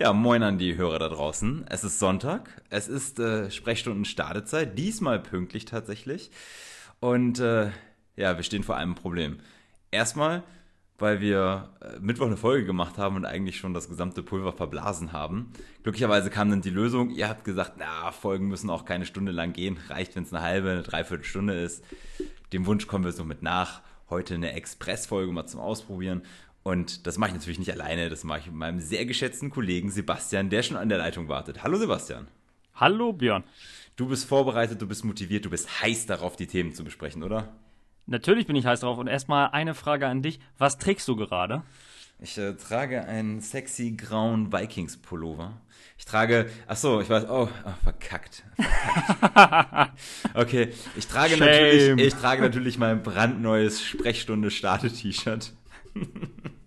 Ja, moin an die Hörer da draußen. Es ist Sonntag, es ist äh, Sprechstunden Startezeit, diesmal pünktlich tatsächlich. Und äh, ja, wir stehen vor einem Problem. Erstmal, weil wir äh, Mittwoch eine Folge gemacht haben und eigentlich schon das gesamte Pulver verblasen haben. Glücklicherweise kam dann die Lösung. Ihr habt gesagt, na, Folgen müssen auch keine Stunde lang gehen. Reicht, wenn es eine halbe, eine dreiviertel Stunde ist. Dem Wunsch kommen wir so mit nach. Heute eine Express-Folge mal zum Ausprobieren. Und das mache ich natürlich nicht alleine, das mache ich mit meinem sehr geschätzten Kollegen Sebastian, der schon an der Leitung wartet. Hallo Sebastian. Hallo Björn. Du bist vorbereitet, du bist motiviert, du bist heiß darauf, die Themen zu besprechen, oder? Natürlich bin ich heiß drauf. Und erstmal eine Frage an dich. Was trägst du gerade? Ich äh, trage einen sexy grauen Vikings-Pullover. Ich trage, ach so, ich weiß, oh, oh verkackt. verkackt. okay, ich trage Shame. natürlich, ich trage natürlich mein brandneues Sprechstunde-Starte-T-Shirt.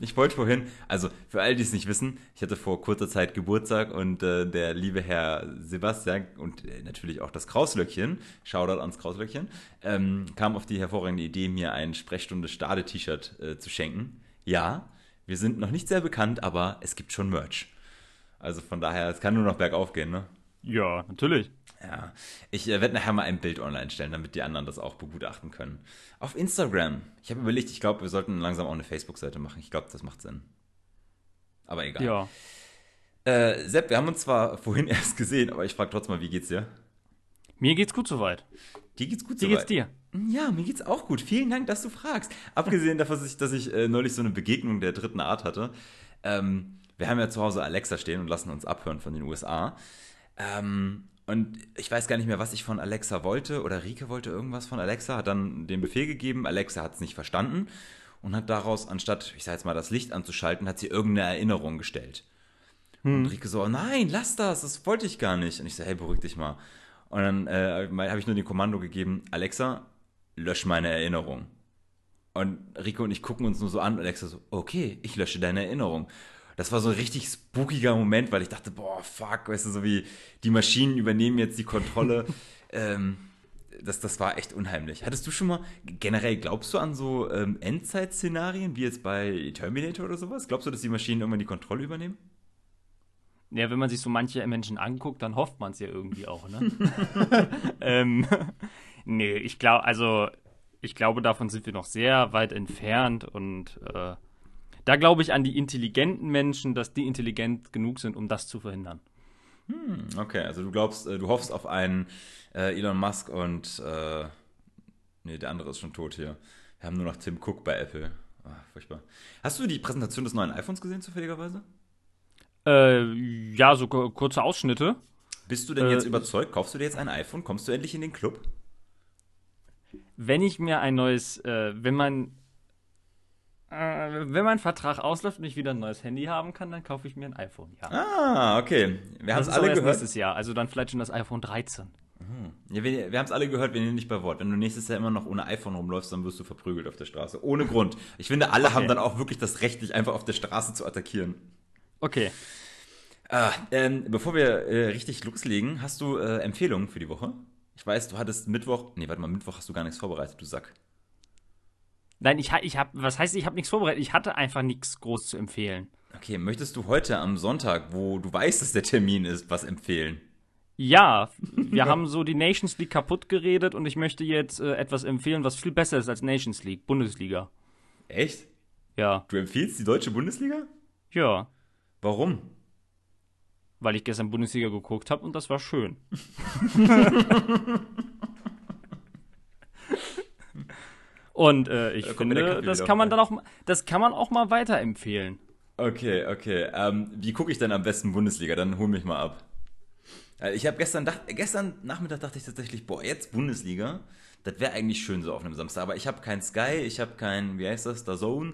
Ich wollte vorhin, also für all die es nicht wissen, ich hatte vor kurzer Zeit Geburtstag und äh, der liebe Herr Sebastian und äh, natürlich auch das Krauslöckchen, Shoutout ans Krauslöckchen, ähm, kam auf die hervorragende Idee, mir ein Sprechstunde-Stade-T-Shirt äh, zu schenken. Ja, wir sind noch nicht sehr bekannt, aber es gibt schon Merch. Also von daher, es kann nur noch bergauf gehen, ne? Ja, natürlich. Ja, ich äh, werde nachher mal ein Bild online stellen, damit die anderen das auch begutachten können. Auf Instagram. Ich habe überlegt, ich glaube, wir sollten langsam auch eine Facebook-Seite machen. Ich glaube, das macht Sinn. Aber egal. Ja. Äh, Sepp, wir haben uns zwar vorhin erst gesehen, aber ich frage trotzdem mal, wie geht's dir? Mir geht's gut soweit. Dir geht's gut Wie soweit? geht's dir? Ja, mir geht's auch gut. Vielen Dank, dass du fragst. Abgesehen davon, dass ich, dass ich äh, neulich so eine Begegnung der dritten Art hatte. Ähm, wir haben ja zu Hause Alexa stehen und lassen uns abhören von den USA. Ähm, und ich weiß gar nicht mehr, was ich von Alexa wollte oder Rike wollte irgendwas von Alexa, hat dann den Befehl gegeben. Alexa hat es nicht verstanden und hat daraus, anstatt, ich sag jetzt mal, das Licht anzuschalten, hat sie irgendeine Erinnerung gestellt. Und Rike so, nein, lass das, das wollte ich gar nicht. Und ich so, hey, beruhig dich mal. Und dann äh, habe ich nur den Kommando gegeben, Alexa, lösch meine Erinnerung. Und Rico und ich gucken uns nur so an. Alexa so, okay, ich lösche deine Erinnerung. Das war so ein richtig spookiger Moment, weil ich dachte, boah, fuck, weißt du, so wie die Maschinen übernehmen jetzt die Kontrolle. ähm, das, das war echt unheimlich. Hattest du schon mal, generell glaubst du an so ähm, Endzeit-Szenarien, wie jetzt bei Terminator oder sowas? Glaubst du, dass die Maschinen irgendwann die Kontrolle übernehmen? Ja, wenn man sich so manche Menschen anguckt, dann hofft man es ja irgendwie auch, ne? ähm, nee, ich glaube, also ich glaube, davon sind wir noch sehr weit entfernt und äh, da glaube ich an die intelligenten Menschen, dass die intelligent genug sind, um das zu verhindern. Okay, also du glaubst, äh, du hoffst auf einen äh, Elon Musk und äh, nee, der andere ist schon tot hier. Wir haben nur noch Tim Cook bei Apple. Ah, furchtbar. Hast du die Präsentation des neuen iPhones gesehen, zufälligerweise? Äh, ja, so ku- kurze Ausschnitte. Bist du denn Äh, jetzt überzeugt? Kaufst du dir jetzt ein iPhone? Kommst du endlich in den Club? wenn ich mir ein neues, äh, wenn mein, äh, wenn mein Vertrag ausläuft und ich wieder ein neues Handy haben kann, dann kaufe ich mir ein iPhone, ja. Ah, okay. Wir haben es alle gehört. nächstes Jahr, also dann vielleicht schon das iPhone 13. Ja, wir wir haben es alle gehört, wir nehmen nicht bei Wort. Wenn du nächstes Jahr immer noch ohne iPhone rumläufst, dann wirst du verprügelt auf der Straße. Ohne Grund. Ich finde, alle haben dann auch wirklich das Recht, dich einfach auf der Straße zu attackieren. Okay. Ah, ähm, bevor wir äh, richtig loslegen, hast du äh, Empfehlungen für die Woche? Ich weiß, du hattest Mittwoch, nee, warte mal, Mittwoch hast du gar nichts vorbereitet, du Sack. Nein, ich, ich habe, was heißt, ich habe nichts vorbereitet? Ich hatte einfach nichts groß zu empfehlen. Okay, möchtest du heute am Sonntag, wo du weißt, dass der Termin ist, was empfehlen? Ja, wir haben so die Nations League kaputt geredet und ich möchte jetzt äh, etwas empfehlen, was viel besser ist als Nations League, Bundesliga. Echt? Ja, Du empfiehlst die deutsche Bundesliga? ja, Warum? weil ich gestern Bundesliga geguckt habe und das war schön. und äh, ich Da der finde, das kann man dann auch, das kann man auch mal weiterempfehlen. Okay, okay. Ähm, wie gucke ich denn am besten Bundesliga? Dann hol mich mal ab. Äh, Ich habe gestern, dacht, gestern Nachmittag dachte ich tatsächlich, boah, jetzt Bundesliga, das wäre eigentlich schön so auf einem Samstag. Aber ich habe kein Sky, ich habe kein, wie heißt das, Zone.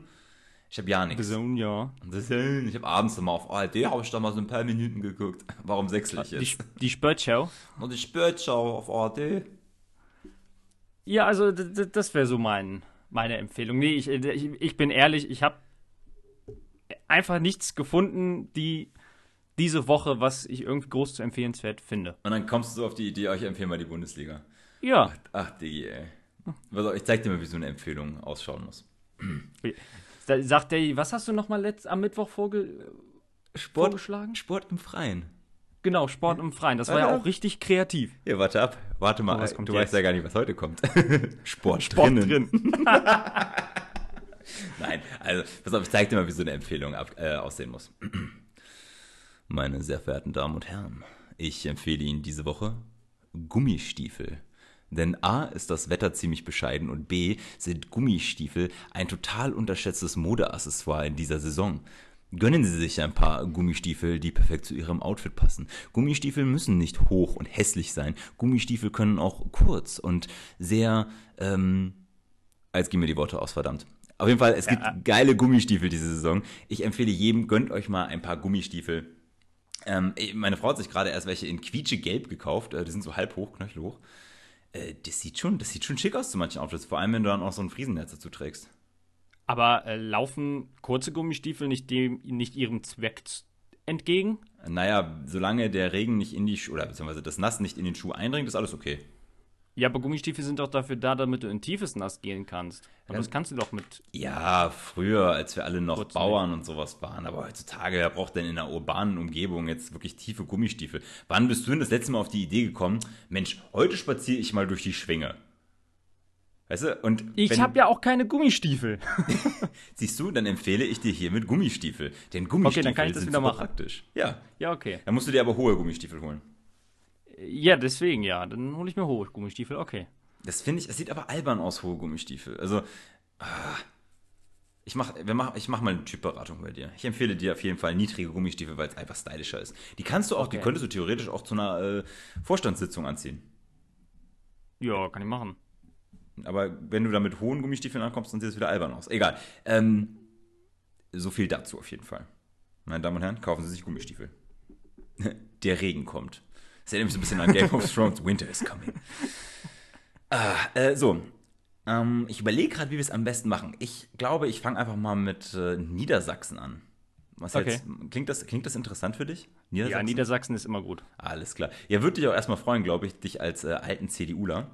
Ich habe ja nichts. Zone, ja. Ich habe abends immer auf ARD, habe ich da mal so ein paar Minuten geguckt. Warum sechsel ich Die, jetzt? Sp- die Sportschau. Und die Sportschau auf ARD. Ja, also das wäre so mein, meine Empfehlung. Nee, ich, ich, ich bin ehrlich, ich habe einfach nichts gefunden, die diese Woche, was ich irgendwie groß zu empfehlenswert finde. Und dann kommst du so auf die Idee, euch empfehlen mal die Bundesliga. Ja, Ach, Digi, ey. Auf, ich zeig dir mal, wie so eine Empfehlung ausschauen muss. sagt der, was hast du noch mal letzt, am Mittwoch vorge Sport, vorgeschlagen? Sport im Freien. Genau, Sport im Freien. Das war ja Ja. auch richtig kreativ. Ja, warte ab. Warte mal. Oh, was kommt du jetzt? weißt ja gar nicht, was heute kommt. Sport, Sport drinnen. drin. Nein, also, pass auf, ich zeig dir mal, wie so eine Empfehlung ab, äh, aussehen muss. Meine sehr verehrten Damen und Herren, ich empfehle Ihnen diese Woche Gummistiefel. Denn A ist das Wetter ziemlich bescheiden und B sind Gummistiefel ein total unterschätztes Modeaccessoire in dieser Saison. Gönnen Sie sich ein paar Gummistiefel, die perfekt zu Ihrem Outfit passen. Gummistiefel müssen nicht hoch und hässlich sein. Gummistiefel können auch kurz und sehr, ähm, Jetzt gehen mir die Worte aus, verdammt. Auf jeden Fall, es gibt geile Gummistiefel diese Saison. Ich empfehle jedem, gönnt euch mal ein paar Gummistiefel. Ähm, meine Frau hat sich gerade erst welche in quietschegelb gekauft. Äh, die sind so halb hoch, knöchelhoch. Äh, das sieht schon, das sieht schon schick aus zu manchen Outfits. Vor allem, wenn du dann auch so ein Friesennetz dazu trägst. Aber äh, laufen kurze Gummistiefel nicht, dem, nicht ihrem Zweck entgegen? Naja, solange der Regen nicht in die Schuhe, oder beziehungsweise das Nass nicht in den Schuh eindringt, ist alles okay. Ja, aber Gummistiefel sind doch dafür da, damit du in tiefes Nass gehen kannst. Und das kannst du doch mit. Ja, früher, als wir alle noch Bauern und sowas waren. Aber heutzutage, wer braucht denn in einer urbanen Umgebung jetzt wirklich tiefe Gummistiefel? Wann bist du denn das letzte Mal auf die Idee gekommen, Mensch, heute spaziere ich mal durch die Schwinge? Weißt du? Und Ich habe ja auch keine Gummistiefel. siehst du, dann empfehle ich dir hiermit Gummistiefel. Denn Gummistiefel dann kann ich das sind wieder machen. praktisch. Ja. Ja, okay. Dann musst du dir aber hohe Gummistiefel holen. Ja, deswegen ja. Dann hole ich mir hohe Gummistiefel, okay. Das finde ich, es sieht aber albern aus, hohe Gummistiefel. Also, ah, ich mach, wir mach, ich mach mal eine Typberatung bei dir. Ich empfehle dir auf jeden Fall niedrige Gummistiefel, weil es einfach stylischer ist. Die kannst du auch, die Okay. könntest du theoretisch auch zu einer äh, Vorstandssitzung anziehen. Ja, kann ich machen. Aber wenn du da mit hohen Gummistiefeln ankommst, dann sieht es wieder albern aus. Egal. Ähm, so viel dazu auf jeden Fall. Meine Damen und Herren, kaufen Sie sich Gummistiefel. Der Regen kommt. Das erinnert mich so ein bisschen an Game of Thrones. Winter is coming. Ah, äh, so. Ähm, ich überlege gerade, wie wir es am besten machen. Ich glaube, ich fange einfach mal mit äh, Niedersachsen an. Was Okay. jetzt, klingt, das, klingt das interessant für dich? Ja, Niedersachsen ist immer gut. Alles klar. Ja, würde dich auch erstmal freuen, glaube ich, dich als äh, alten CDUler.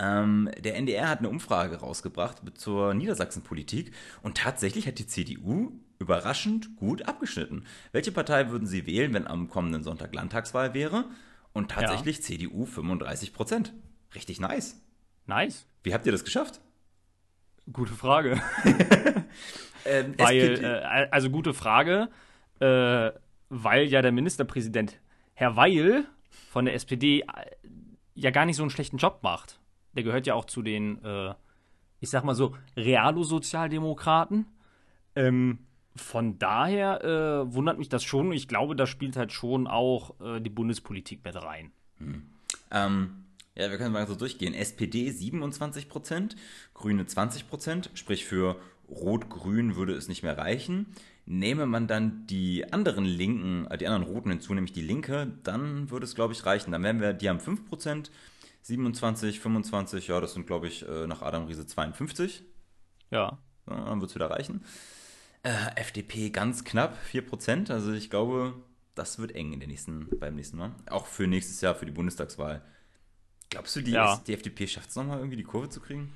Ähm, der NDR hat eine Umfrage rausgebracht zur Niedersachsen-Politik und tatsächlich hat die CDU überraschend gut abgeschnitten. Welche Partei würden Sie wählen, wenn am kommenden Sonntag Landtagswahl wäre? Und tatsächlich CDU 35 Prozent. Richtig nice. Nice. Wie habt ihr das geschafft? Gute Frage. Ähm, Weil, äh, also gute Frage, äh, weil ja der Ministerpräsident Herr Weil von der SPD äh, ja gar nicht so einen schlechten Job macht. Der gehört ja auch zu den, äh, ich sag mal so, Realo-Sozialdemokraten. Ähm, von daher äh, wundert mich das schon. Ich glaube, da spielt halt schon auch äh, die Bundespolitik mit rein. Ähm, ja, wir können mal so durchgehen. SPD 27 Prozent, Grüne 20 Prozent, sprich für Rot-Grün würde es nicht mehr reichen. Nehme man dann die anderen Linken, äh, die anderen Roten hinzu, nämlich die Linke, dann würde es, glaube ich, reichen. Dann wären wir, die haben 5 Prozent, 27, 25, ja, das sind, glaube ich, äh, nach Adam Riese 52. Ja. Ja, dann wird es wieder reichen. Äh, FDP ganz knapp, 4%. Also ich glaube, das wird eng in der nächsten, beim nächsten Mal. Auch für nächstes Jahr, für die Bundestagswahl. Glaubst du, die, Ja. die FDP schafft es nochmal irgendwie, die Kurve zu kriegen?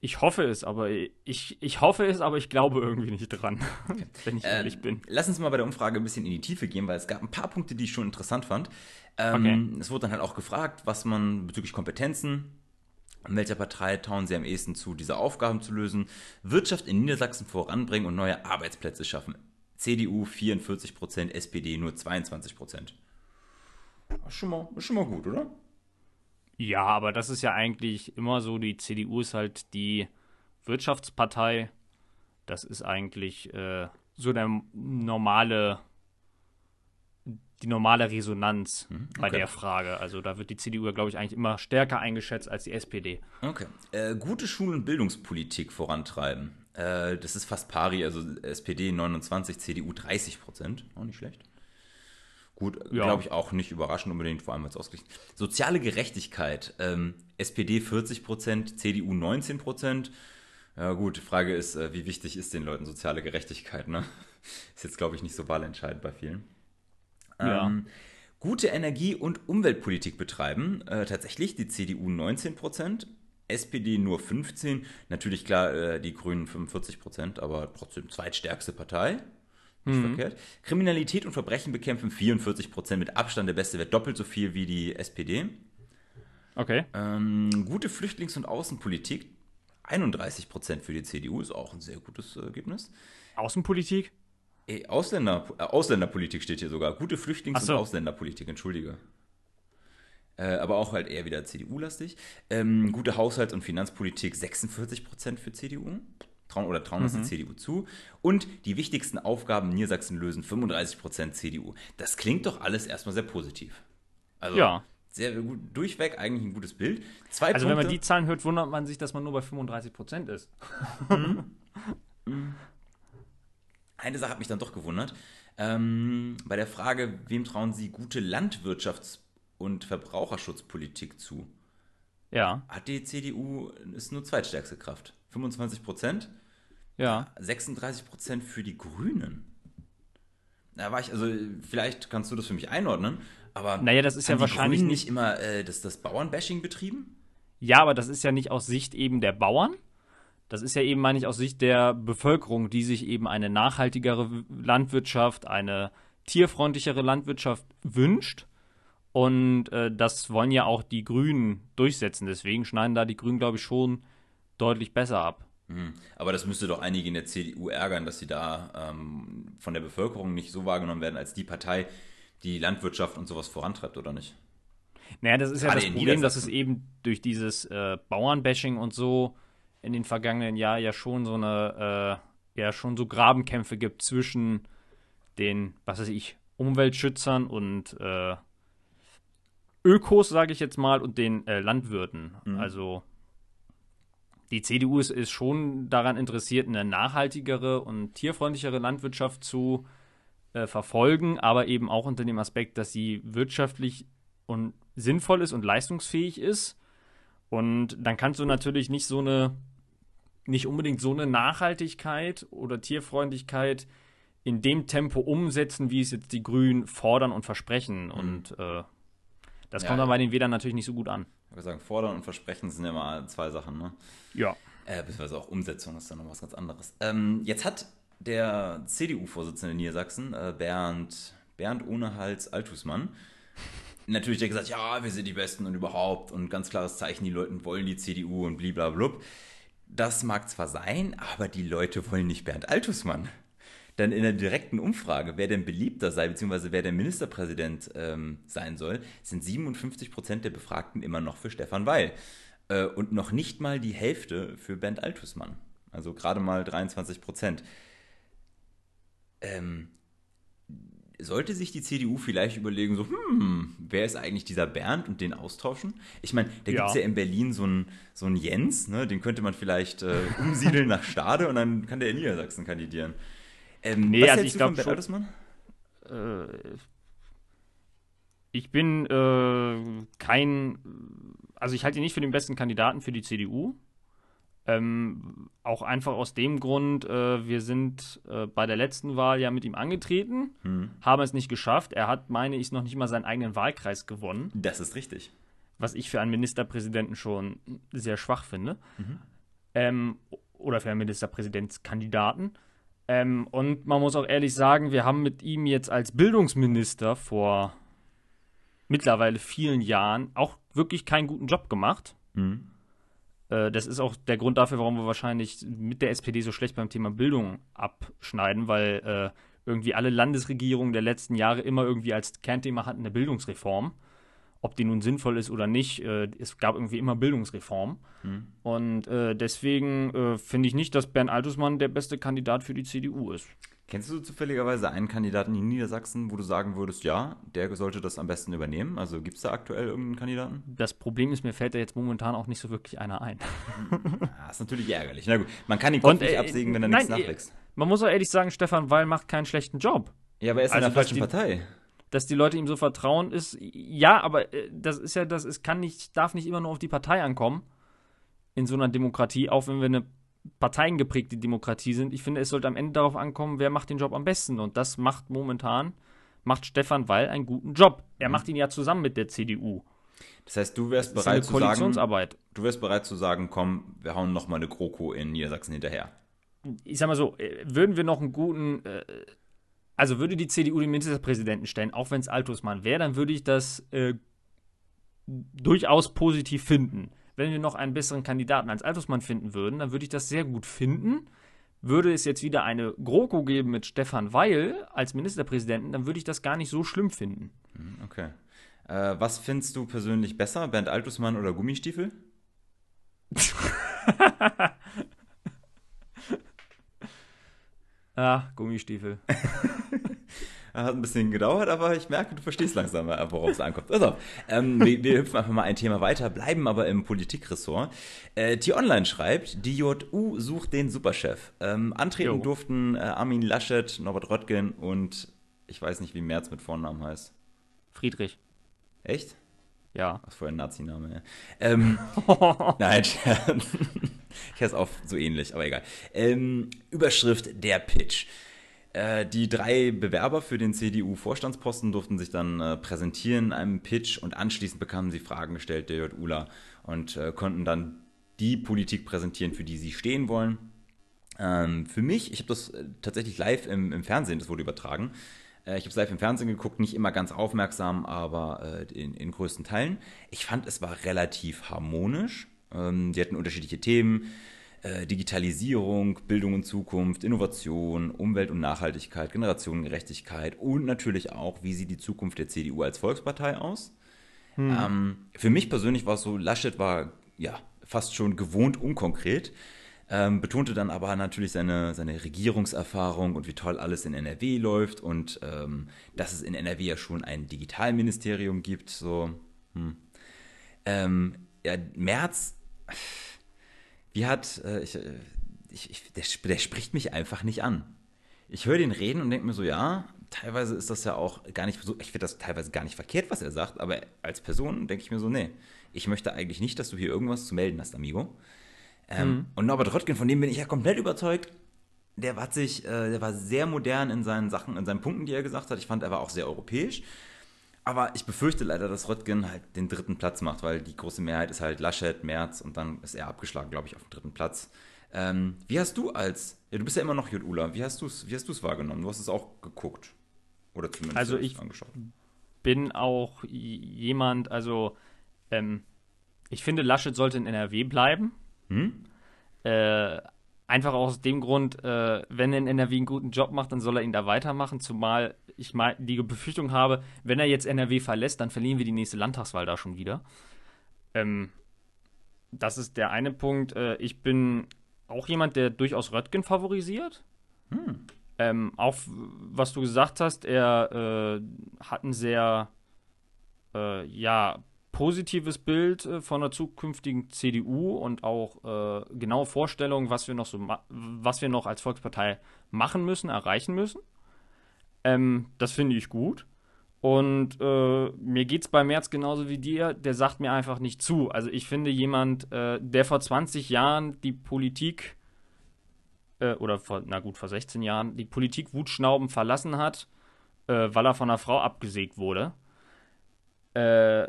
Ich hoffe es, aber ich, ich hoffe es, aber ich glaube irgendwie nicht dran, wenn ich Ähm, ehrlich bin. Lass uns mal bei der Umfrage ein bisschen in die Tiefe gehen, weil es gab ein paar Punkte, die ich schon interessant fand. Ähm, Es wurde dann halt auch gefragt, was man bezüglich Kompetenzen, in welcher Partei trauen sie am ehesten zu, diese Aufgaben zu lösen, Wirtschaft in Niedersachsen voranbringen und neue Arbeitsplätze schaffen. CDU 44 Prozent, SPD nur 22 Prozent. Schon mal, ist schon mal gut, oder? Ja, aber das ist ja eigentlich immer so, die CDU ist halt die Wirtschaftspartei. Das ist eigentlich äh, so der normale, die normale Resonanz bei okay. der Frage. Also da wird die CDU ja, glaube ich, eigentlich immer stärker eingeschätzt als die SPD. Okay. Äh, gute Schul- und Bildungspolitik vorantreiben. Äh, das ist fast pari, also SPD 29, CDU 30 Prozent. Auch nicht schlecht. Gut, Ja. glaube ich auch nicht überraschend unbedingt, vor allem als ausgeglichen. Soziale Gerechtigkeit. Ähm, SPD 40 Prozent, CDU 19 Prozent. Ja gut, die Frage ist, äh, wie wichtig ist den Leuten soziale Gerechtigkeit, ne? Ist jetzt, glaube ich, nicht so wahlentscheidend bei vielen. Ja. Ähm, gute Energie- und Umweltpolitik betreiben. Äh, tatsächlich die CDU 19 Prozent, SPD nur 15, natürlich klar äh, die Grünen 45 Prozent, aber trotzdem zweitstärkste Partei. Nicht verkehrt. Kriminalität und Verbrechen bekämpfen 44 Prozent mit Abstand. Der beste Wert doppelt so viel wie die SPD. Okay. Ähm, gute Flüchtlings- und Außenpolitik. 31 Prozent für die CDU ist auch ein sehr gutes äh, Ergebnis. Außenpolitik? Ey, Ausländer, äh, Ausländerpolitik steht hier sogar. Gute Flüchtlings- so. und Ausländerpolitik, entschuldige. Äh, aber auch halt eher wieder CDU-lastig. Ähm, gute Haushalts- und Finanzpolitik 46% für CDU. Trauen oder trauen das die CDU zu. Und die wichtigsten Aufgaben in Niedersachsen lösen 35% CDU. Das klingt doch alles erstmal sehr positiv. Also Ja. sehr gut, durchweg eigentlich ein gutes Bild. Zwei Also Punkte. wenn man die Zahlen hört, wundert man sich, dass man nur bei 35 Prozent ist. Eine Sache hat mich dann doch gewundert. Ähm, bei der Frage, wem trauen Sie gute Landwirtschafts- und Verbraucherschutzpolitik zu? Ja, Hat die CDU ist nur zweitstärkste Kraft. 25 Prozent, ja. 36 Prozent für die Grünen. Da war ich, also vielleicht kannst du das für mich einordnen, aber Naja, das ist ja wahrscheinlich Grünen nicht- nicht immer äh, das, das Bauernbashing betrieben? Ja, aber das ist ja nicht aus Sicht eben der Bauern. Das ist ja eben, meine ich, aus Sicht der Bevölkerung, die sich eben eine nachhaltigere Landwirtschaft, eine tierfreundlichere Landwirtschaft wünscht. Und äh, das wollen ja auch die Grünen durchsetzen. Deswegen schneiden da die Grünen, glaube ich, schon deutlich besser ab. Hm. Aber das müsste doch einige in der CDU ärgern, dass sie da ähm, von der Bevölkerung nicht so wahrgenommen werden als die Partei, die Landwirtschaft und sowas vorantreibt, oder nicht? Naja, das ist ja Gerade das in Problem, dass es eben durch dieses äh, Bauernbashing und so in den vergangenen Jahren ja schon so eine, äh, ja schon so Grabenkämpfe gibt zwischen den, was weiß ich, Umweltschützern und äh, Ökos, sage ich jetzt mal, und den äh, Landwirten. Also die CDU ist, ist schon daran interessiert, eine nachhaltigere und tierfreundlichere Landwirtschaft zu äh, verfolgen, aber eben auch unter dem Aspekt, dass sie wirtschaftlich und sinnvoll ist und leistungsfähig ist. Und dann kannst du natürlich nicht so eine, nicht unbedingt so eine Nachhaltigkeit oder Tierfreundlichkeit in dem Tempo umsetzen, wie es jetzt die Grünen fordern und versprechen. Und äh, das Ja, kommt dann ja. bei den Wählern natürlich nicht so gut an. Ich würde sagen, fordern und versprechen sind ja mal zwei Sachen, ne? Ja. Äh, beziehungsweise auch Umsetzung ist dann noch was ganz anderes. Ähm, jetzt hat der CDU-Vorsitzende in Niedersachsen, äh, Bernd, Bernd ohne Hals Altusmann, natürlich der gesagt, ja, wir sind die Besten und überhaupt und ganz klares Zeichen, die Leute wollen die CDU und bliblablub. Das mag zwar sein, aber die Leute wollen nicht Bernd Altusmann. Denn in der direkten Umfrage, wer denn beliebter sei, beziehungsweise wer der Ministerpräsident ähm, sein soll, sind 57 Prozent der Befragten immer noch für Stefan Weil. Äh, und noch nicht mal die Hälfte für Bernd Altusmann. Also gerade mal 23 Prozent. Ähm, sollte sich die CDU vielleicht überlegen, so, hm, wer ist eigentlich dieser Bernd und den austauschen? Ich meine, da Ja. gibt es ja in Berlin so einen so einen Jens, ne? den könnte man vielleicht äh, umsiedeln nach Stade und dann kann der in Niedersachsen kandidieren. Ähm, Nee, was also ich du von glaub Bernd schon-? Äh, ich bin äh, kein, also ich halte ihn nicht für den besten Kandidaten für die CDU. Ähm, auch einfach aus dem Grund, äh, wir sind äh, bei der letzten Wahl ja mit ihm angetreten, Hm. haben es nicht geschafft. Er hat, meine ich, noch nicht mal seinen eigenen Wahlkreis gewonnen, Das ist richtig. was ich für einen Ministerpräsidenten schon sehr schwach finde. Ähm, oder für einen Ministerpräsidentskandidaten. Ähm, und man muss auch ehrlich sagen, wir haben mit ihm jetzt als Bildungsminister vor mittlerweile vielen Jahren auch wirklich keinen guten Job gemacht. Mhm. Äh, das ist auch der Grund dafür, warum wir wahrscheinlich mit der SPD so schlecht beim Thema Bildung abschneiden, weil äh, irgendwie alle Landesregierungen der letzten Jahre immer irgendwie als Kernthema hatten eine Bildungsreform. Ob die nun sinnvoll ist oder nicht, äh, es gab irgendwie immer Bildungsreform. Und äh, deswegen äh, finde ich nicht, dass Bernd Altusmann der beste Kandidat für die CDU ist. Kennst du zufälligerweise einen Kandidaten in Niedersachsen, wo du sagen würdest, ja, der sollte das am besten übernehmen? Also gibt es da aktuell irgendeinen Kandidaten? Das Problem ist, mir fällt da jetzt momentan auch nicht so wirklich einer ein. Ah, ist natürlich ärgerlich. Na gut, man kann den Kopf Und, nicht äh, absägen, wenn er nein, nichts äh, nachwächst. Man muss auch ehrlich sagen, Stefan Weil macht keinen schlechten Job. Ja, aber er ist also, in der falschen Partei. Dass die Leute ihm so vertrauen, ist ja, aber äh, das ist ja, das ist, kann nicht, darf nicht immer nur auf die Partei ankommen in so einer Demokratie, auch wenn wir eine parteiengeprägte Demokratie sind. Ich finde, es sollte am Ende darauf ankommen, wer macht den Job am besten. Und das macht momentan, macht Stefan Weil einen guten Job. Er macht ihn ja zusammen mit der CDU. Das heißt, du wärst bereit zu sagen, du wärst bereit zu sagen, komm, wir hauen noch mal eine GroKo in Niedersachsen hinterher. Ich sag mal so, äh, würden wir noch einen guten, äh, also würde die CDU den Ministerpräsidenten stellen, auch wenn es Altosmann wäre, dann würde ich das äh, durchaus positiv finden. Wenn wir noch einen besseren Kandidaten als Altosmann finden würden, dann würde ich das sehr gut finden. Würde es jetzt wieder eine GroKo geben mit Stefan Weil als Ministerpräsidenten, dann würde ich das gar nicht so schlimm finden. Hm, okay. Äh, was findest du persönlich besser, Bernd Altusmann oder Gummistiefel? ah, Gummistiefel. Hat ein bisschen gedauert, aber ich merke, du verstehst langsam, worauf es ankommt. Also, ähm, wir, wir, hüpfen einfach mal ein Thema weiter, bleiben aber im Politikressort. Äh, T-Online schreibt, die JU sucht den Superchef. Ähm, antreten jo. durften äh, Armin Laschet, Norbert Röttgen und ich weiß nicht, wie Merz mit Vornamen heißt. Friedrich. Echt? Ja. Was für ein Nazi-Name, ja. Ähm, nein, ich es auch so ähnlich, aber egal. Ähm, Überschrift Der Pitch. Äh, die drei Bewerber für den CDU-Vorstandsposten durften sich dann äh, präsentieren in einem Pitch und anschließend bekamen sie Fragen gestellt, der JULA, und äh, konnten dann die Politik präsentieren, für die sie stehen wollen. Ähm, für mich, ich habe das äh, tatsächlich live im, im, Fernsehen, das wurde übertragen. Äh, ich habe es live im Fernsehen geguckt, nicht immer ganz aufmerksam, aber äh, in, in größten Teilen. Ich fand, es war relativ harmonisch. Ähm, die hatten unterschiedliche Themen. Äh, Digitalisierung, Bildung und Zukunft, Innovation, Umwelt und Nachhaltigkeit, Generationengerechtigkeit und natürlich auch, wie sieht die Zukunft der CDU als Volkspartei aus. Hm. Ähm, für mich persönlich war es so, Laschet war ja fast schon gewohnt unkonkret, ähm, betonte dann aber natürlich seine, seine Regierungserfahrung und wie toll alles in NRW läuft und ähm, dass es in NRW ja schon ein Digitalministerium gibt. So, hm. ähm, ja, März wie hat, äh, ich, äh, ich, ich, der, der spricht mich einfach nicht an. Ich höre den reden und denke mir so, ja, teilweise ist das ja auch gar nicht so, ich finde das teilweise gar nicht verkehrt, was er sagt, aber als Person denke ich mir so, nee, ich möchte eigentlich nicht, dass du hier irgendwas zu melden hast, Amigo. Ähm, mhm. Und Norbert Röttgen, von dem bin ich ja komplett überzeugt, der war sich, äh, der war sehr modern in seinen Sachen, in seinen Punkten, die er gesagt hat. Ich fand, er war auch sehr europäisch. Aber ich befürchte leider, dass Röttgen halt den dritten Platz macht, weil die große Mehrheit ist halt Laschet, Merz und dann ist er abgeschlagen, glaube ich, auf dem dritten Platz. Ähm, wie hast du als, ja, du bist ja immer noch Jut wie hast du es wie hast du's wahrgenommen? Du hast es auch geguckt. Oder zumindest also ich angeschaut. bin auch jemand, also ähm, ich finde, Laschet sollte in NRW bleiben. Hm? Äh, Einfach aus dem Grund, äh, wenn er in NRW einen guten Job macht, dann soll er ihn da weitermachen. Zumal ich mal die Befürchtung habe, wenn er jetzt NRW verlässt, dann verlieren wir die nächste Landtagswahl da schon wieder. Ähm, das ist der eine Punkt. Äh, ich bin auch jemand, der durchaus Röttgen favorisiert. Hm. Ähm, auch was du gesagt hast, er äh, hat einen sehr äh, ja, positives Bild äh, von der zukünftigen CDU und auch äh, genaue Vorstellungen, was wir noch so was wir noch als Volkspartei machen müssen, erreichen müssen. Ähm, das finde ich gut. Und äh, mir geht es bei Merz genauso wie dir, der sagt mir einfach nicht zu. Also ich finde jemand, äh, der vor 20 Jahren die Politik, äh, oder vor, na gut, vor 16 Jahren, die Politik Wutschnauben verlassen hat, äh, weil er von einer Frau abgesägt wurde, äh,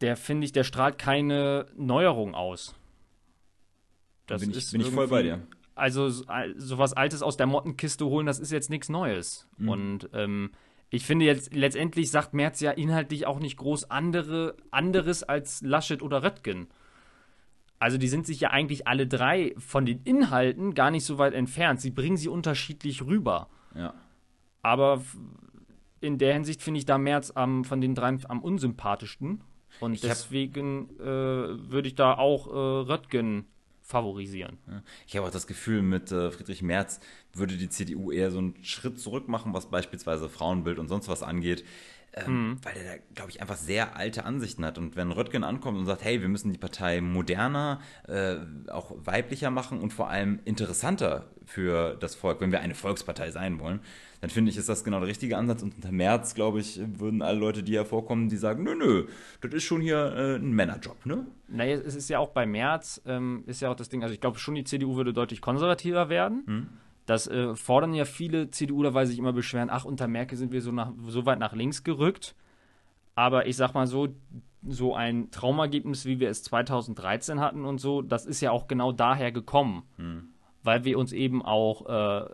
der finde ich, der strahlt keine Neuerung aus. Das bin ich, bin ich voll bei dir. Also sowas Altes aus der Mottenkiste holen, das ist jetzt nichts Neues. Mhm. Und ähm, ich finde jetzt letztendlich sagt Merz ja inhaltlich auch nicht groß andere, anderes als Laschet oder Röttgen. Also die sind sich ja eigentlich alle drei von den Inhalten gar nicht so weit entfernt. Sie bringen sie unterschiedlich rüber. Ja. Aber in der Hinsicht finde ich da Merz am, von den drei am unsympathischsten. Und ich deswegen äh, würde ich da auch äh, Röttgen favorisieren. Ich habe auch das Gefühl, mit äh, Friedrich Merz würde die CDU eher so einen Schritt zurück machen, was beispielsweise Frauenbild und sonst was angeht. Ähm, mhm. Weil er da, glaube ich, einfach sehr alte Ansichten hat. Und wenn Röttgen ankommt und sagt, hey, wir müssen die Partei moderner, äh, auch weiblicher machen und vor allem interessanter für das Volk, wenn wir eine Volkspartei sein wollen, dann finde ich, ist das genau der richtige Ansatz. Und unter März, glaube ich, würden alle Leute, die hervorkommen, die sagen, nö, nö, das ist schon hier äh, ein Männerjob, ne? Naja, es ist ja auch bei März, ähm, ist ja auch das Ding, also ich glaube schon, die CDU würde deutlich konservativer werden. Hm. Das äh, fordern ja viele CDUler, weil sie sich immer beschweren, ach, unter Merkel sind wir so, nach, so weit nach links gerückt. Aber ich sag mal so, so ein Traumergebnis, wie wir es 2013 hatten und so, das ist ja auch genau daher gekommen. Hm. Weil wir uns eben auch, äh,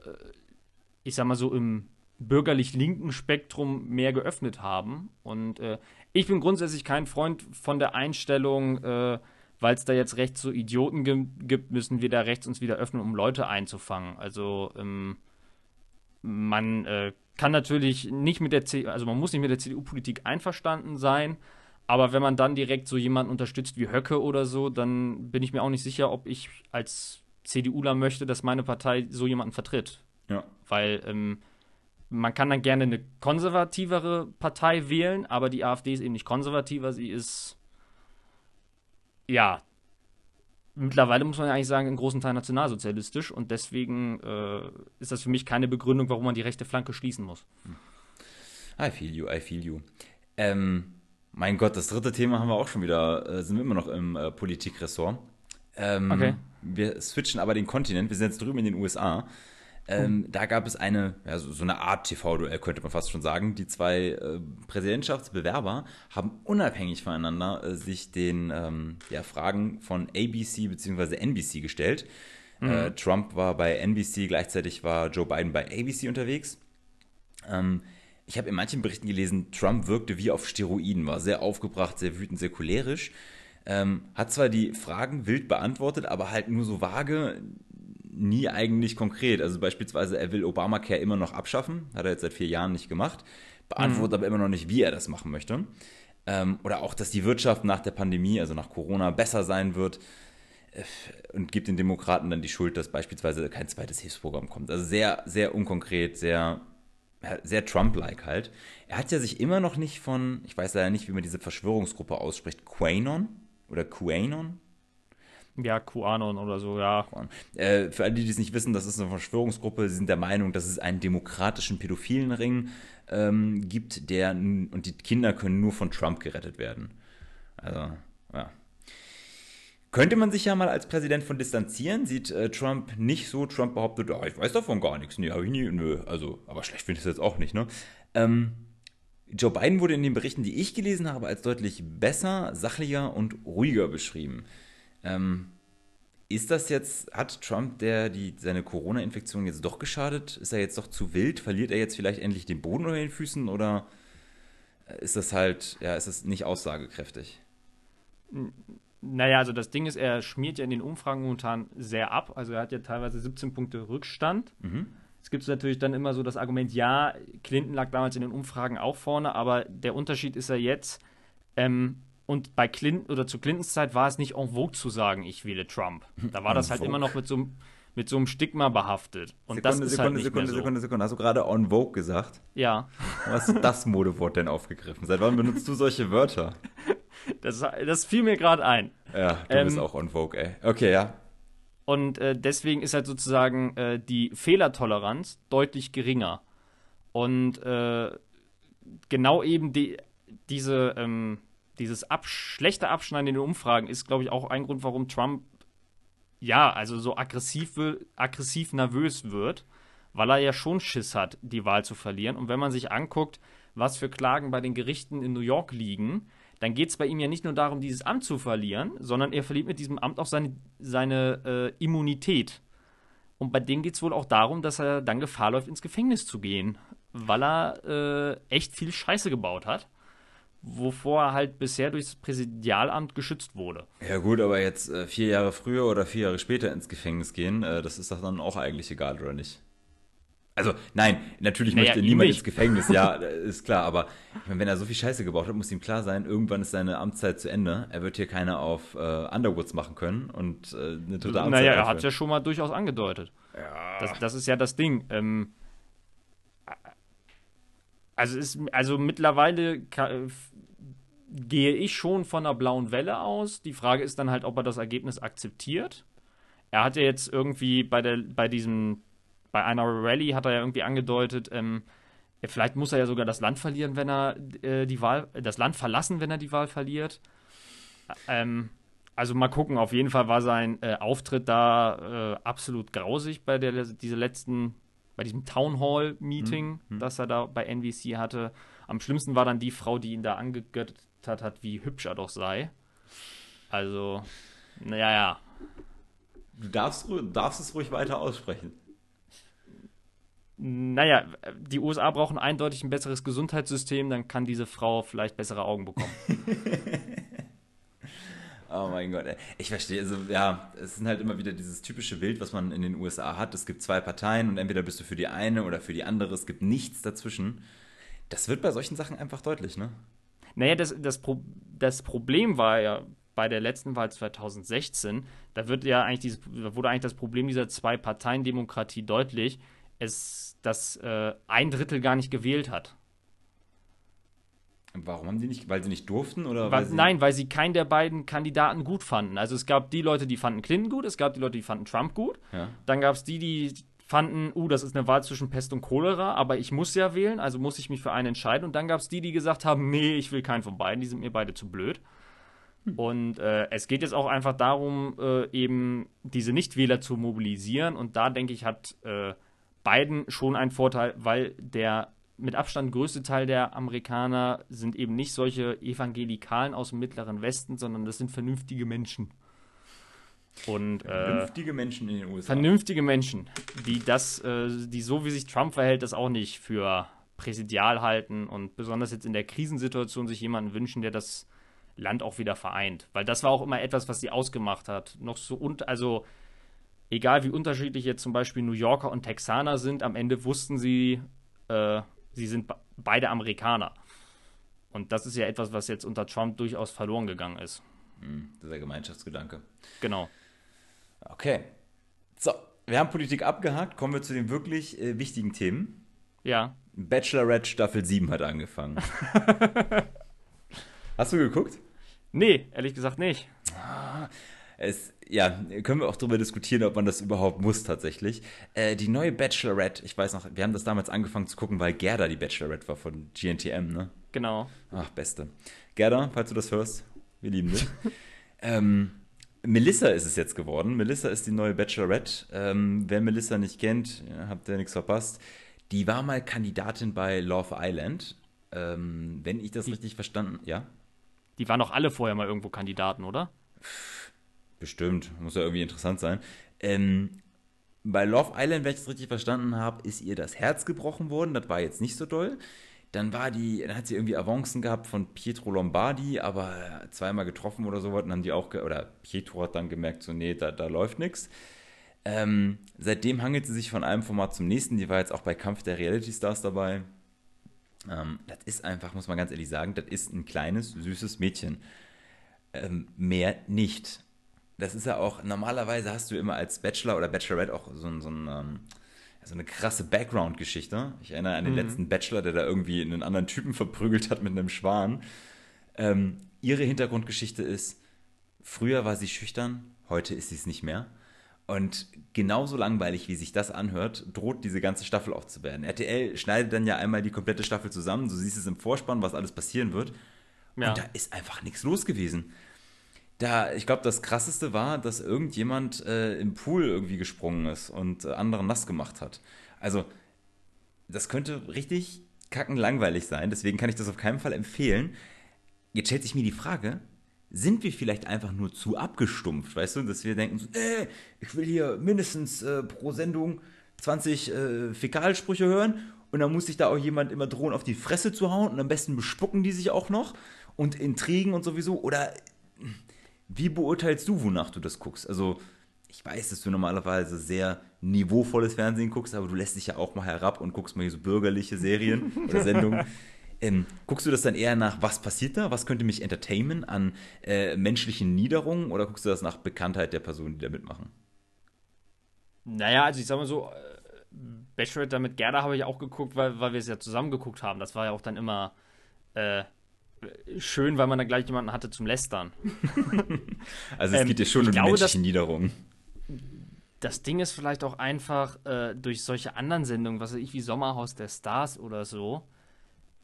ich sag mal so, im bürgerlich-linken Spektrum mehr geöffnet haben. Und äh, ich bin grundsätzlich kein Freund von der Einstellung, äh, weil es da jetzt rechts so Idioten gibt, müssen wir da rechts uns wieder öffnen, um Leute einzufangen. Also ähm, man äh, kann natürlich nicht mit der CDU, also man muss nicht mit der CDU-Politik einverstanden sein, aber wenn man dann direkt so jemanden unterstützt wie Höcke oder so, dann bin ich mir auch nicht sicher, ob ich als CDUler möchte, dass meine Partei so jemanden vertritt. Ja. Weil ähm, man kann dann gerne eine konservativere Partei wählen, aber die AfD ist eben nicht konservativer, sie ist ja mittlerweile muss man ja eigentlich sagen, in großen Teil nationalsozialistisch und deswegen äh, ist das für mich keine Begründung, warum man die rechte Flanke schließen muss. I feel you, I feel you. Ähm, mein Gott, das dritte Thema haben wir auch schon wieder, äh, sind wir immer noch im äh, Politikressort. Ähm, okay. Wir switchen aber den Kontinent, wir sind jetzt drüben in den USA. Ähm, da gab es eine, ja, so, so eine Art TV-Duell, könnte man fast schon sagen. Die zwei äh, Präsidentschaftsbewerber haben unabhängig voneinander äh, sich den ähm, ja, Fragen von ABC bzw. NBC gestellt. Mhm. Äh, Trump war bei NBC, gleichzeitig war Joe Biden bei ABC unterwegs. Ähm, ich habe in manchen Berichten gelesen, Trump wirkte wie auf Steroiden, war sehr aufgebracht, sehr wütend, sehr cholerisch. Ähm, hat zwar die Fragen wild beantwortet, aber halt nur so vage, nie eigentlich konkret. Also beispielsweise, er will Obamacare immer noch abschaffen, hat er jetzt seit vier Jahren nicht gemacht, beantwortet mhm. aber immer noch nicht, wie er das machen möchte. Ähm, oder auch, dass die Wirtschaft nach der Pandemie, also nach Corona, besser sein wird äh, und gibt den Demokraten dann die Schuld, dass beispielsweise kein zweites Hilfsprogramm kommt. Also sehr, sehr unkonkret, sehr, sehr Trump-like halt. Er hat ja sich immer noch nicht von, ich weiß leider nicht, wie man diese Verschwörungsgruppe ausspricht, Quanon oder QAnon, ja, QAnon oder so, ja. Äh, für alle, die es nicht wissen, das ist eine Verschwörungsgruppe. Sie sind der Meinung, dass es einen demokratischen pädophilen Ring ähm, gibt, der und die Kinder können nur von Trump gerettet werden. Also, ja. Könnte man sich ja mal als Präsident von distanzieren? Sieht äh, Trump nicht so? Trump behauptet, oh, ich weiß davon gar nichts. Nee, habe ich nie. Nö. Also, aber schlecht finde ich es jetzt auch nicht, ne? Ähm, Joe Biden wurde in den Berichten, die ich gelesen habe, als deutlich besser, sachlicher und ruhiger beschrieben. Ähm, ist das jetzt, hat Trump der die, seine Corona-Infektion jetzt doch geschadet? Ist er jetzt doch zu wild? Verliert er jetzt vielleicht endlich den Boden unter den Füßen oder ist das halt, ja, ist das nicht aussagekräftig? Naja, also das Ding ist, er schmiert ja in den Umfragen momentan sehr ab. Also er hat ja teilweise 17 Punkte Rückstand. Mhm. Es gibt natürlich dann immer so das Argument, ja, Clinton lag damals in den Umfragen auch vorne, aber der Unterschied ist ja jetzt, ähm, und bei Clinton oder zu Clintons Zeit war es nicht en vogue zu sagen, ich wähle Trump. Da war das halt immer noch mit so, einem, mit so einem Stigma behaftet. Und Sekunde, das ist Sekunde, halt nicht Sekunde, mehr so. Sekunde, Sekunde. Hast du gerade en vogue gesagt? Ja. Was ist das Modewort denn aufgegriffen? Seit wann benutzt du solche Wörter? Das, das fiel mir gerade ein. Ja, du ähm, bist auch en vogue, ey. Okay, ja. Und äh, deswegen ist halt sozusagen äh, die Fehlertoleranz deutlich geringer. Und äh, genau eben die, diese, ähm, dieses ab schlechte Abschneiden in den Umfragen ist, glaube ich, auch ein Grund, warum Trump ja, also so aggressiv, aggressiv nervös wird, weil er ja schon Schiss hat, die Wahl zu verlieren. Und wenn man sich anguckt, was für Klagen bei den Gerichten in New York liegen, dann geht es bei ihm ja nicht nur darum, dieses Amt zu verlieren, sondern er verliert mit diesem Amt auch seine, seine äh, Immunität. Und bei dem geht es wohl auch darum, dass er dann Gefahr läuft, ins Gefängnis zu gehen, weil er äh, echt viel Scheiße gebaut hat wovor er halt bisher durchs Präsidialamt geschützt wurde. Ja gut, aber jetzt äh, vier Jahre früher oder vier Jahre später ins Gefängnis gehen, äh, das ist doch dann auch eigentlich egal, oder nicht? Also, nein, natürlich naja, möchte niemand ins Gefängnis, ja, ist klar, aber wenn er so viel Scheiße gebaut hat, muss ihm klar sein, irgendwann ist seine Amtszeit zu Ende. Er wird hier keine auf äh, Underwoods machen können und äh, eine dritte Amtszeit. Naja, er hat es ja schon mal durchaus angedeutet. Ja. Das, das ist ja das Ding. Ähm, also, ist, also mittlerweile gehe ich schon von einer blauen Welle aus. Die Frage ist dann halt, ob er das Ergebnis akzeptiert. Er hat ja jetzt irgendwie bei, der, bei diesem, bei einer Rallye hat er ja irgendwie angedeutet, ähm, vielleicht muss er ja sogar das Land verlieren, wenn er äh, die Wahl, das Land verlassen, wenn er die Wahl verliert. Ähm, also mal gucken, auf jeden Fall war sein äh, Auftritt da äh, absolut grausig bei der diese letzten, bei diesem Town Hall Meeting, mhm. das er da bei NBC hatte. Am schlimmsten war dann die Frau, die ihn da angegöttet hat, hat, wie hübsch er doch sei. Also, naja, ja. Du darfst, darfst es ruhig weiter aussprechen. Naja, die USA brauchen eindeutig ein besseres Gesundheitssystem, dann kann diese Frau vielleicht bessere Augen bekommen. Oh mein Gott, ey. ich verstehe, also ja, es sind halt immer wieder dieses typische Bild, was man in den USA hat. Es gibt zwei Parteien und entweder bist du für die eine oder für die andere, es gibt nichts dazwischen. Das wird bei solchen Sachen einfach deutlich, ne? Naja, das, das, Pro das Problem war ja bei der letzten Wahl 2016, da wird ja eigentlich dieses, wurde eigentlich das Problem dieser Zwei-Parteien-Demokratie deutlich, es, dass äh, ein Drittel gar nicht gewählt hat. Warum haben die nicht? Weil sie nicht durften oder? Weil, weil sie nein, weil sie keinen der beiden Kandidaten gut fanden. Also es gab die Leute, die fanden Clinton gut, es gab die Leute, die fanden Trump gut. Ja. Dann gab es die, die fanden, uh, das ist eine Wahl zwischen Pest und Cholera, aber ich muss ja wählen, also muss ich mich für einen entscheiden. Und dann gab es die, die gesagt haben, nee, ich will keinen von beiden, die sind mir beide zu blöd. Und äh, es geht jetzt auch einfach darum, äh, eben diese Nichtwähler zu mobilisieren. Und da denke ich, hat äh, Biden schon einen Vorteil, weil der mit Abstand größte Teil der Amerikaner sind eben nicht solche Evangelikalen aus dem Mittleren Westen, sondern das sind vernünftige Menschen. Und äh, vernünftige Menschen in den USA. vernünftige Menschen, die das, äh, die so wie sich Trump verhält, das auch nicht für präsidial halten und besonders jetzt in der Krisensituation sich jemanden wünschen, der das Land auch wieder vereint. Weil das war auch immer etwas, was sie ausgemacht hat. Noch so und also egal wie unterschiedlich jetzt zum Beispiel New Yorker und Texaner sind, am Ende wussten sie, äh, sie sind be- beide Amerikaner. Und das ist ja etwas, was jetzt unter Trump durchaus verloren gegangen ist. Hm, dieser Gemeinschaftsgedanke. Genau. Okay. So, wir haben Politik abgehakt. Kommen wir zu den wirklich äh, wichtigen Themen. Ja. Bachelorette Staffel 7 hat angefangen. Hast du geguckt? Nee, ehrlich gesagt nicht. Es, ja, können wir auch darüber diskutieren, ob man das überhaupt muss tatsächlich. Äh, die neue Bachelorette, ich weiß noch, wir haben das damals angefangen zu gucken, weil Gerda die Bachelorette war von GNTM, ne? Genau. Ach, beste. Gerda, falls du das hörst, wir lieben dich. ähm, Melissa ist es jetzt geworden. Melissa ist die neue Bachelorette. Ähm, wer Melissa nicht kennt, habt ihr nichts verpasst. Die war mal Kandidatin bei Love Island. Ähm, wenn ich das Die- richtig verstanden, ja? Die waren doch alle vorher mal irgendwo Kandidaten, oder? Bestimmt, muss ja irgendwie interessant sein. Ähm, bei Love Island, wenn ich das richtig verstanden habe, ist ihr das Herz gebrochen worden. Das war jetzt nicht so doll. Dann war die, dann hat sie irgendwie Avancen gehabt von Pietro Lombardi, aber zweimal getroffen oder sowas. Und haben die auch, oder Pietro hat dann gemerkt, so, nee, da, da läuft nichts. Ähm, seitdem hangelt sie sich von einem Format zum nächsten. Die war jetzt auch bei Kampf der Reality Stars dabei. Ähm, das ist einfach, muss man ganz ehrlich sagen, das ist ein kleines, süßes Mädchen. Ähm, mehr nicht. Das ist ja auch, normalerweise hast du immer als Bachelor oder Bachelorette auch so, so, ein, ähm, so eine krasse Background-Geschichte. Ich erinnere an den letzten Bachelor, der da irgendwie einen anderen Typen verprügelt hat mit einem Schwan. Ähm, ihre Hintergrundgeschichte ist, früher war sie schüchtern, heute ist sie es nicht mehr. Und genauso langweilig, wie sich das anhört, droht diese ganze Staffel auch zu werden. RTL schneidet dann ja einmal die komplette Staffel zusammen, du siehst es im Vorspann, was alles passieren wird. Ja. Und da ist einfach nichts los gewesen. Da, ich glaube, das krasseste war, dass irgendjemand äh, im Pool irgendwie gesprungen ist und äh, anderen nass gemacht hat. Also, das könnte richtig kacken langweilig sein, deswegen kann ich das auf keinen Fall empfehlen. Jetzt stellt sich mir die Frage, sind wir vielleicht einfach nur zu abgestumpft, weißt du, dass wir denken, so, äh, ich will hier mindestens äh, pro Sendung 20 äh, Fäkalsprüche hören und dann muss sich da auch jemand immer drohen, auf die Fresse zu hauen und am besten bespucken die sich auch noch und Intrigen und sowieso oder wie beurteilst du, wonach du das guckst? Also, ich weiß, dass du normalerweise sehr niveauvolles Fernsehen guckst, aber du lässt dich ja auch mal herab und guckst mal hier so bürgerliche Serien oder Sendungen. Ähm, guckst du das dann eher nach, was passiert da? Was könnte mich entertainen an äh, menschlichen Niederungen? Oder guckst du das nach Bekanntheit der Personen, die da mitmachen? Naja, also ich sag mal so, äh, Bachelorette mit Gerda habe ich auch geguckt, weil, weil wir es ja zusammen geguckt haben. Das war ja auch dann immer äh, schön, weil man dann gleich jemanden hatte zum Lästern. Also, es Ähm, geht dir schon um glaube, menschlichen Niederungen. Das Ding ist vielleicht auch einfach äh, durch solche anderen Sendungen, was weiß ich, wie Sommerhaus der Stars oder so,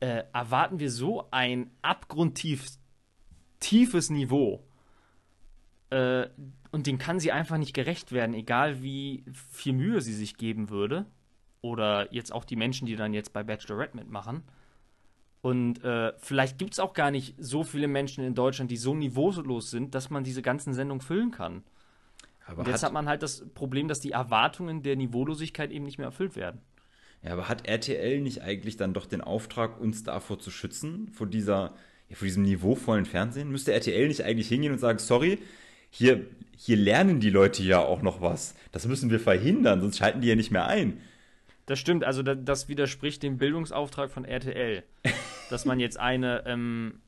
äh, erwarten wir so ein abgrundtief tiefes Niveau. Äh, und dem kann sie einfach nicht gerecht werden, egal wie viel Mühe sie sich geben würde. Oder jetzt auch die Menschen, die dann jetzt bei Bachelorette mitmachen. Und äh, vielleicht gibt es auch gar nicht so viele Menschen in Deutschland, die so niveaulos sind, dass man diese ganzen Sendungen füllen kann. Aber Und jetzt hat, hat man halt das Problem, dass die Erwartungen der Niveaulosigkeit eben nicht mehr erfüllt werden. Ja, aber hat RTL nicht eigentlich dann doch den Auftrag, uns davor zu schützen, vor dieser, ja, vor diesem niveauvollen Fernsehen? Müsste RTL nicht eigentlich hingehen und sagen, sorry, hier, hier lernen die Leute ja auch noch was. Das müssen wir verhindern, sonst schalten die ja nicht mehr ein. Das stimmt, also das, das widerspricht dem Bildungsauftrag von RTL, dass man jetzt eine ähm,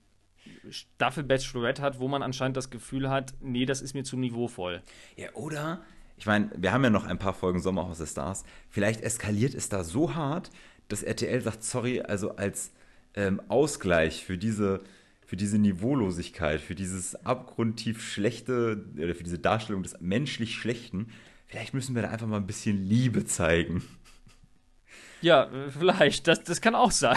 Staffel Bachelorette hat, wo man anscheinend das Gefühl hat, nee, das ist mir zu niveauvoll. Ja, oder? Ich meine, wir haben ja noch ein paar Folgen Sommerhaus der Stars. Vielleicht eskaliert es da so hart, dass RTL sagt, sorry, also als ähm, Ausgleich für diese, für diese Niveaulosigkeit, für dieses abgrundtief schlechte, oder für diese Darstellung des menschlich Schlechten, vielleicht müssen wir da einfach mal ein bisschen Liebe zeigen. Ja, vielleicht. Das, das kann auch sein.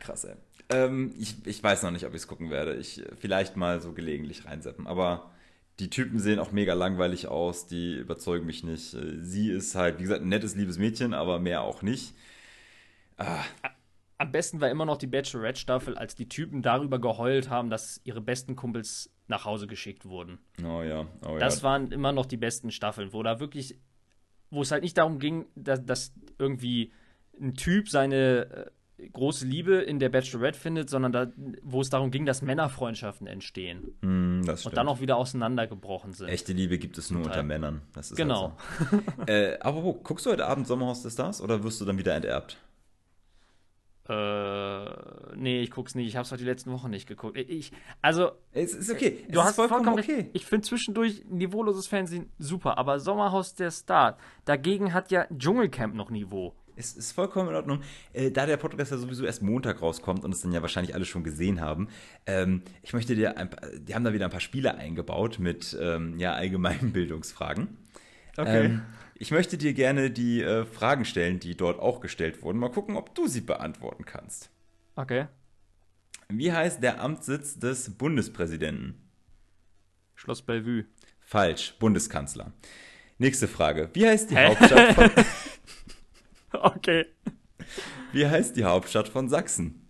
Krass, ey. Ähm, ich, ich weiß noch nicht, ob ich es gucken werde. Ich vielleicht mal so gelegentlich reinsetzen. Aber die Typen sehen auch mega langweilig aus. Die überzeugen mich nicht. Sie ist halt, wie gesagt, ein nettes, liebes Mädchen, aber mehr auch nicht. Ah. Am besten war immer noch die Bachelorette-Staffel, als die Typen darüber geheult haben, dass ihre besten Kumpels nach Hause geschickt wurden. Oh ja, oh Das ja. waren immer noch die besten Staffeln, wo da wirklich, wo es halt nicht darum ging, dass, dass irgendwie ein Typ seine äh, große Liebe in der Bachelorette findet, sondern da, wo es darum ging, dass Männerfreundschaften entstehen das und dann auch wieder auseinandergebrochen sind. Echte Liebe gibt es nur Total. unter Männern. Das ist Genau. Halt so. äh, aber wo, guckst du heute Abend Sommerhaus der Stars oder wirst du dann wieder enterbt? Äh, nee, ich guck's nicht. Ich hab's halt die letzten Wochen nicht geguckt. Ich, also, Es ist okay. Es du ist hast vollkommen, okay. recht. Ich finde zwischendurch niveauloses Fernsehen super, aber Sommerhaus der Star, dagegen hat ja Dschungelcamp noch Niveau. Es ist vollkommen in Ordnung. Äh, da der Podcast ja sowieso erst Montag rauskommt und es dann ja wahrscheinlich alle schon gesehen haben, ähm, ich möchte dir ein paar, die haben da wieder ein paar Spiele eingebaut mit ähm, ja, allgemeinen Bildungsfragen. Ähm, ich möchte dir gerne die äh, Fragen stellen, die dort auch gestellt wurden. Mal gucken, ob du sie beantworten kannst. Okay. Wie heißt der Amtssitz des Bundespräsidenten? Schloss Bellevue. Falsch, Bundeskanzler. Nächste Frage. Wie heißt die Hä? Hauptstadt von, Okay. wie heißt die Hauptstadt von Sachsen?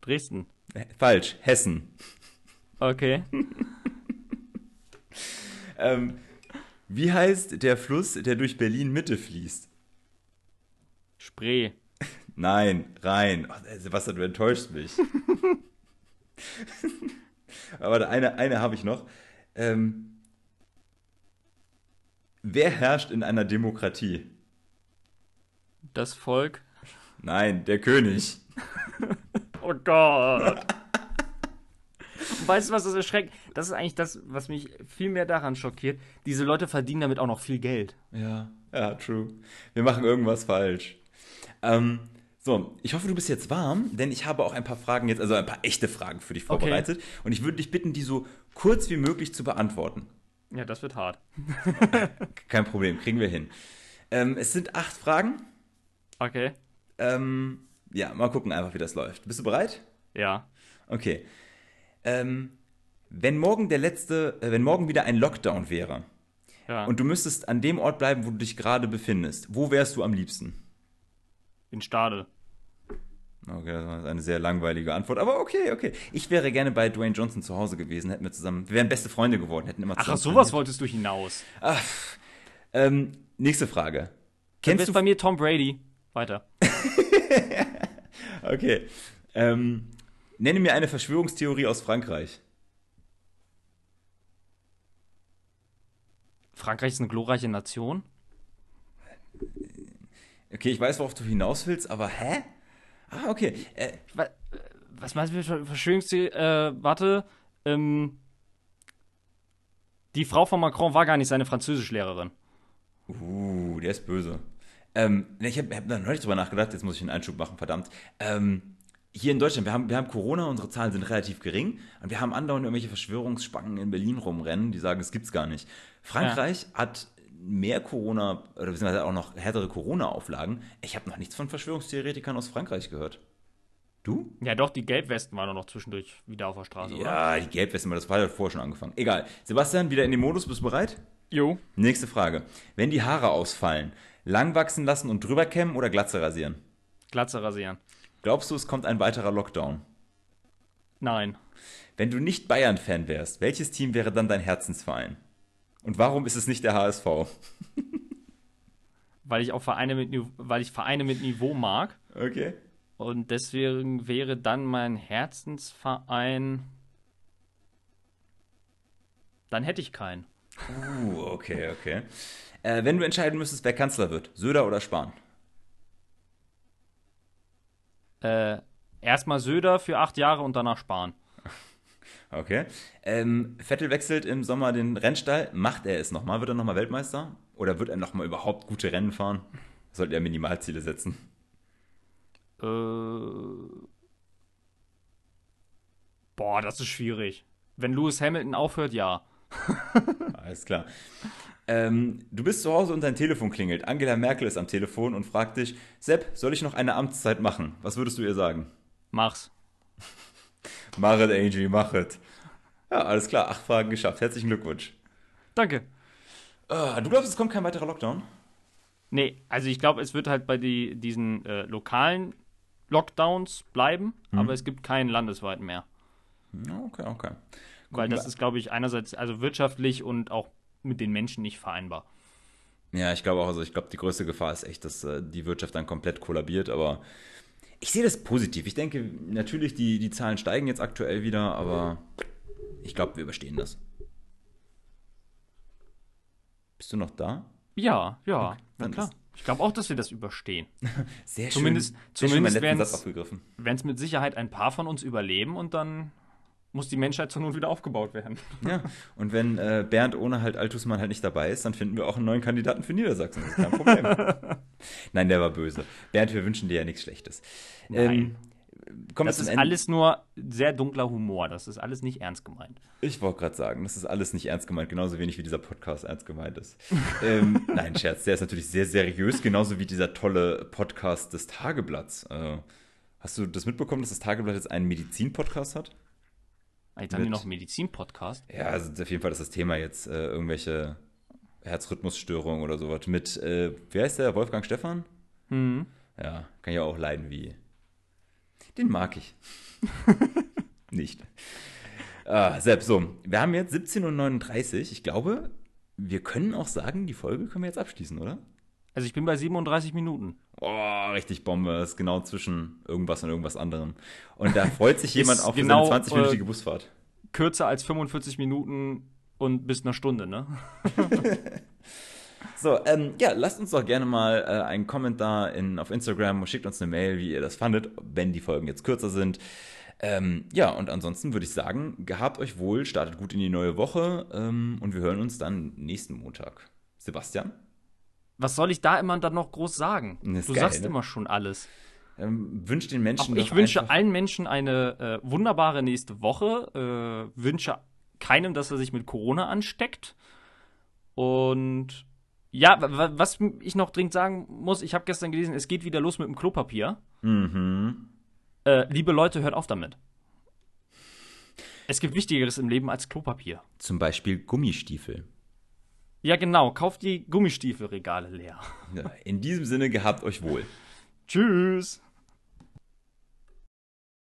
Dresden. Falsch, Hessen. Okay. Ähm, wie heißt der Fluss, der durch Berlin Mitte fließt? Spree. Nein, Rhein. Oh, Sebastian, du enttäuschst mich. Aber eine, eine habe ich noch. Ähm, wer herrscht in einer Demokratie? Das Volk. Nein, der König. Oh Gott. Weißt du, was das erschreckt? Das ist eigentlich das, was mich viel mehr daran schockiert. Diese Leute verdienen damit auch noch viel Geld. Ja, ja, true. Wir machen irgendwas falsch. Ähm, so, ich hoffe, du bist jetzt warm, denn ich habe auch ein paar Fragen jetzt, also ein paar echte Fragen für dich vorbereitet. Und ich würde dich bitten, die so kurz wie möglich zu beantworten. Ja, das wird hart. Kein Problem, kriegen wir hin. Ähm, es sind acht Fragen. Okay. Ähm, ja, mal gucken einfach, wie das läuft. Bist du bereit? Ja. Okay. Ähm, wenn morgen der letzte, äh, wenn morgen wieder ein Lockdown wäre Ja. und du müsstest an dem Ort bleiben, wo du dich gerade befindest, wo wärst du am liebsten? in Stade. Okay, das war eine sehr langweilige Antwort, aber okay, okay. Ich wäre gerne bei Dwayne Johnson zu Hause gewesen, hätten wir zusammen, wir wären beste Freunde geworden, hätten immer Ach, zusammen. auf sowas trainiert. wolltest du hinaus. Ähm, nächste Frage. Dann Kennst bist du bei mir Tom Brady. Weiter. Okay. Ähm, nenne mir eine Verschwörungstheorie aus Frankreich. Frankreich ist eine glorreiche Nation. Okay, ich weiß, worauf du hinaus willst, aber hä? Ah, okay. Äh, äh, Was meinst du mit Ver- Verschwörungstheorie? Äh, warte. Ähm, die Frau von Macron war gar nicht seine Französischlehrerin. uh, der ist böse. Ähm, ich habe hab da neulich drüber nachgedacht, jetzt muss ich einen Einschub machen, verdammt. Ähm, hier in Deutschland, wir haben, wir haben Corona, unsere Zahlen sind relativ gering und wir haben andauernd irgendwelche Verschwörungsspangen in Berlin rumrennen, die sagen, es gibt's gar nicht. Frankreich hat mehr Corona, oder beziehungsweise auch noch härtere Corona-Auflagen. Ich habe noch nichts von Verschwörungstheoretikern aus Frankreich gehört. Du? Ja, doch, die Gelbwesten waren doch noch zwischendurch wieder auf der Straße, oder? Ja, die Gelbwesten, das war ja vorher schon angefangen. Egal. Sebastian, wieder in den Modus, bist du bereit? Jo. Nächste Frage. Wenn die Haare ausfallen, lang wachsen lassen und drüber kämmen oder Glatze rasieren? Glatze rasieren. Glaubst du, es kommt ein weiterer Lockdown? Nein. Wenn du nicht Bayern-Fan wärst, welches Team wäre dann dein Herzensverein? Und warum ist es nicht der HSV? weil ich auch Vereine mit, weil ich Vereine mit Niveau mag. Okay. Und deswegen wäre dann mein Herzensverein. Dann hätte ich keinen. Uh, okay, okay. Äh, wenn du entscheiden müsstest, wer Kanzler wird, Söder oder Spahn? Äh, erstmal Söder für acht Jahre und danach Spahn. Okay. Ähm, Vettel wechselt im Sommer den Rennstall. Macht er es nochmal? Wird er nochmal Weltmeister? Oder wird er nochmal überhaupt gute Rennen fahren? Sollte er Minimalziele setzen? Äh, boah, das ist schwierig. Wenn Lewis Hamilton aufhört, ja. Alles klar. Ähm, du bist zu Hause und dein Telefon klingelt. Angela Merkel ist am Telefon und fragt dich, Sepp, soll ich noch eine Amtszeit machen? Was würdest du ihr sagen? Mach's. Mach es, Angie, mach es. Ja, alles klar, acht Fragen geschafft. Herzlichen Glückwunsch. Danke. Ah, du glaubst, es kommt kein weiterer Lockdown? Nee, also ich glaube, es wird halt bei die, diesen äh, lokalen Lockdowns bleiben, aber es gibt keinen landesweiten mehr. Okay, okay. Weil Gut, das ist, glaube ich, einerseits also wirtschaftlich und auch mit den Menschen nicht vereinbar. Ja, ich glaube auch, also ich glaube, die größte Gefahr ist echt, dass äh, die Wirtschaft dann komplett kollabiert, aber ich sehe das positiv. Ich denke, natürlich, die, die Zahlen steigen jetzt aktuell wieder, aber ich glaube, wir überstehen das. Bist du noch da? Ja, ja, na dann klar. Ich glaube auch, dass wir das überstehen. Sehr Zumindest- schön. Sehr zumindest. Wenn es mit Sicherheit ein paar von uns überleben und dann muss die Menschheit zur Not wieder aufgebaut werden. Ja, und wenn äh, Bernd ohne halt Altusmann halt nicht dabei ist, dann finden wir auch einen neuen Kandidaten für Niedersachsen. Das ist kein Problem. Nein, der war böse. Bernd, wir wünschen dir ja nichts Schlechtes. Nein. wir Das ist alles nur sehr dunkler Humor. Das ist alles nicht ernst gemeint. Ich wollte gerade sagen, das ist alles nicht ernst gemeint, genauso wenig wie dieser Podcast ernst gemeint ist. ähm, nein, Scherz, der ist natürlich sehr seriös, genauso wie dieser tolle Podcast des Tageblatts. Äh, hast du das mitbekommen, dass das Tageblatt jetzt einen Medizin-Podcast hat? Jetzt haben Mit- noch einen Medizin-Podcast. Ja, also auf jeden Fall ist das Thema jetzt äh, irgendwelche Herzrhythmusstörungen oder sowas mit, äh, wie heißt der, Wolfgang Stephan? Mhm. Ja, kann ja auch leiden wie. Den mag ich. Nicht. Ah, selbst so. Wir haben jetzt 17.39 Uhr. Ich glaube, wir können auch sagen, die Folge können wir jetzt abschließen, oder? Also ich bin bei 37 Minuten. Oh, richtig Bombe. Das ist genau zwischen irgendwas und irgendwas anderem. Und da freut sich jemand für genau, seine 20-minütige äh, Busfahrt. Kürzer als 45 Minuten und bis einer Stunde, ne? So, ähm, ja, lasst uns doch gerne mal äh, einen Kommentar in, auf Instagram, schickt uns eine Mail, wie ihr das fandet, wenn die Folgen jetzt kürzer sind. Ähm, ja, und ansonsten würde ich sagen, gehabt euch wohl, startet gut in die neue Woche ähm, und wir hören uns dann nächsten Montag. Sebastian, Was soll ich da immer dann noch groß sagen? Ist Du geil, sagst ne? immer schon alles. ähm, wünscht den Auch Menschen ich doch wünsche allen Menschen eine äh, wunderbare nächste Woche. Äh, wünsche keinem, dass er sich mit Corona ansteckt. Und ja, wa- wa- was ich noch dringend sagen muss, ich habe gestern gelesen, es geht wieder los mit dem Klopapier. Mhm. Äh, liebe Leute, hört auf damit. Es gibt Wichtigeres im Leben als Klopapier. Zum Beispiel Gummistiefel. Ja, genau. Kauft die Gummistiefelregale leer. In diesem Sinne, gehabt euch wohl. Tschüss.